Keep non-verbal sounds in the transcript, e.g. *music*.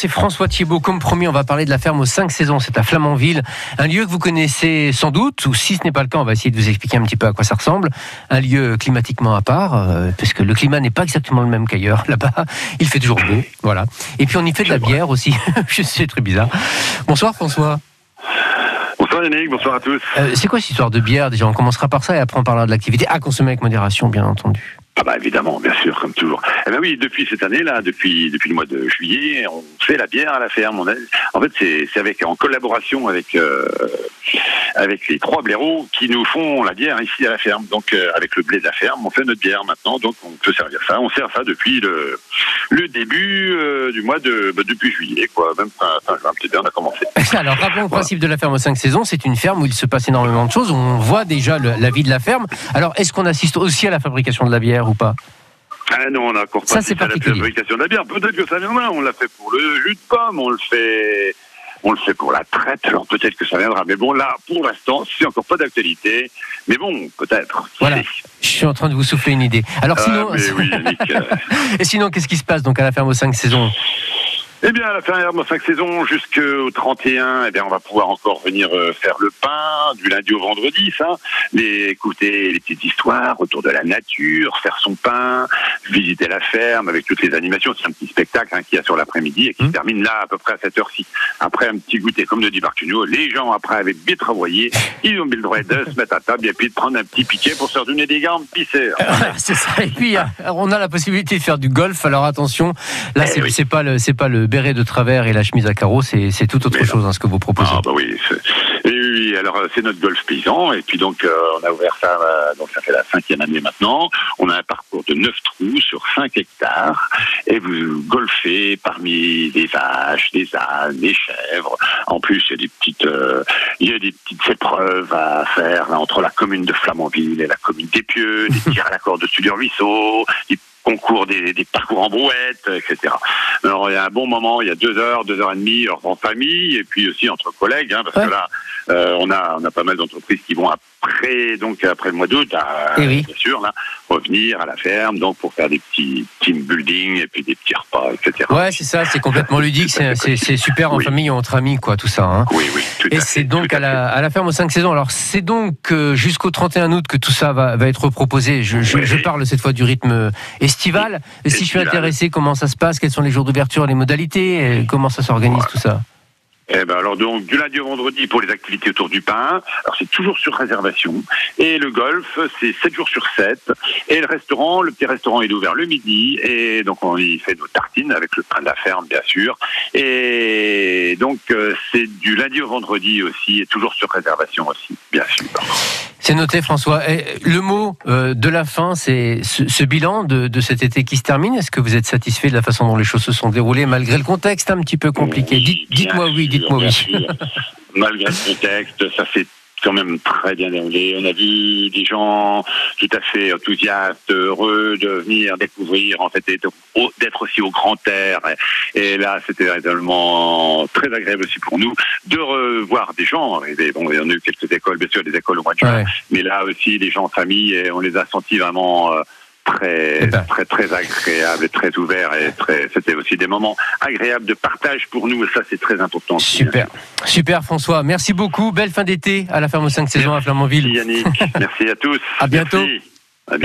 C'est François Thiebaud. Comme promis, on va parler de la ferme aux 5 saisons. C'est à Flamanville. Un lieu que vous connaissez sans doute, ou si ce n'est pas le cas, on va essayer de vous expliquer un petit peu à quoi ça ressemble. Un lieu climatiquement à part, euh, parce que le climat n'est pas exactement le même qu'ailleurs. *laughs* Là-bas, il fait toujours beau. Voilà. Et puis on y fait de la bière aussi. *laughs* Je sais, très bizarre. Bonsoir François. Bonsoir Yannick, bonsoir à tous. Euh, c'est quoi cette histoire de bière Déjà, on commencera par ça et après on parlera de l'activité à consommer avec modération, bien entendu. Ah bah évidemment, bien sûr, comme toujours. Eh ben oui, depuis cette année-là, depuis depuis le mois de juillet, on fait la bière à la ferme. En fait, c'est avec en collaboration avec euh, avec les trois blaireaux qui nous font la bière ici à la ferme. Donc euh, avec le blé de la ferme, on fait notre bière maintenant. Donc on peut servir ça. On sert ça depuis le le début euh, du mois de bah, depuis juillet, quoi. Même fin, fin juin, peut-être bien, on a commencé. *laughs* Alors rappelons le principe de la ferme aux 5 saisons. C'est une ferme où il se passe énormément de choses. On voit déjà le- la vie de la ferme. Alors est-ce qu'on assiste aussi à la fabrication de la bière ou pas? Ah non, on a encore Ça, pas c'est fait à la fabrication de la bière. Peut-être que ça viendra. On l'a fait pour le jus de pomme, on le fait, on le fait pour la traite. Alors peut-être que ça viendra. Mais bon, là, pour l'instant, c'est encore pas d'actualité. Mais bon, peut-être. Voilà. Je suis en train de vous souffler une idée. Alors Ah, sinon, oui, euh, *laughs* et sinon qu'est-ce qui se passe donc à la ferme aux 5 saisons? Eh bien, à la fin de 5 saisons jusqu'au 31, eh bien, on va pouvoir encore venir euh, faire le pain du lundi au vendredi, ça. Les, écouter les petites histoires autour de la nature, faire son pain, visiter la ferme avec toutes les animations. C'est un petit spectacle hein, qu'il y a sur l'après-midi et qui Mhm. se termine là à peu près à cette heure-ci. Après un petit goûter, comme le dit Bartunio, les gens après avec bien travaillé, ils ont bien le droit de se mettre à table et puis de prendre un petit piquet pour se redonner des gants pisser. *laughs* C'est ça. Et puis euh, on a la possibilité de faire du golf. Alors attention, là Eh c'est oui. c'est pas le c'est pas le béret de travers et la chemise à carreaux, c'est c'est tout autre chose hein, ce que vous proposez. Ah bah oui, et oui, alors euh, c'est notre golf paysan et puis donc euh, on a ouvert ça, euh, donc ça fait la cinquième année maintenant. On a un parcours de 9 trous sur 5 hectares et vous golfez parmi des vaches, des ânes, des chèvres. En plus, il y a des petites, euh, il y a des petites épreuves à faire là, entre la commune de Flamanville et la commune d'Épieux, des *laughs* tirs à la corde au-dessus du ruisseau, des concours, des, des parcours en brouette, etc. Alors il y a un bon moment, il y a deux heures, deux heures et demie en famille et puis aussi entre collègues, hein, parce Ouais. que là euh, on a on a pas mal d'entreprises qui vont après donc après le mois d'août, à- Eh oui. bien sûr là, revenir à la ferme donc pour faire des petits team building et puis des petits repas, etc. Ouais, c'est ça, c'est complètement ludique, c'est super en Oui. famille, entre amis, quoi, tout ça. hein. Oui, oui, tout Et c'est donc tout à la, à la ferme aux 5 saisons. Alors c'est donc euh, jusqu'au 31 août que tout ça va, va être proposé. Je, je- Oui. je parle cette fois du rythme estival. Et si je suis intéressé, comment ça se passe? Quels sont les jours d'ouverture, les modalités? Comment ça s'organise tout ça? Eh ben alors donc du lundi au vendredi pour les activités autour du pain. Alors c'est toujours sur réservation. Et le golf c'est 7 jours sur 7. Et le restaurant, le petit restaurant est ouvert le midi et donc on y fait nos tartines avec le pain de la ferme bien sûr. Et donc euh, c'est du lundi au vendredi aussi et toujours sur réservation aussi bien sûr. C'est noté, François. Et le mot euh, de la fin, c'est ce, ce bilan de, de cet été qui se termine. Est-ce que vous êtes satisfait de la façon dont les choses se sont déroulées, malgré le contexte un petit peu compliqué? Oui, Dites-moi oui, dites-moi oui. Malgré le contexte, ça s'est quand même très bien déroulé. On a vu des gens tout à fait enthousiastes, heureux de venir découvrir, en fait, d'être au- d'être aussi au grand air. Et, là, c'était réellement très agréable aussi pour nous de revoir des gens arriver. Bon, il y en a eu quelques écoles, bien sûr, des écoles au mois de juin, Ouais. mais là aussi, des gens en famille, et on les a sentis vraiment euh, très, ben. très, très agréables et très ouverts. Et très, c'était aussi des moments agréables de partage pour nous, et ça, c'est très important. Super, super François. Merci beaucoup. Belle fin d'été à la ferme aux 5 saisons à Flamanville. Merci Yannick. *laughs* Merci à tous. À bientôt. Merci.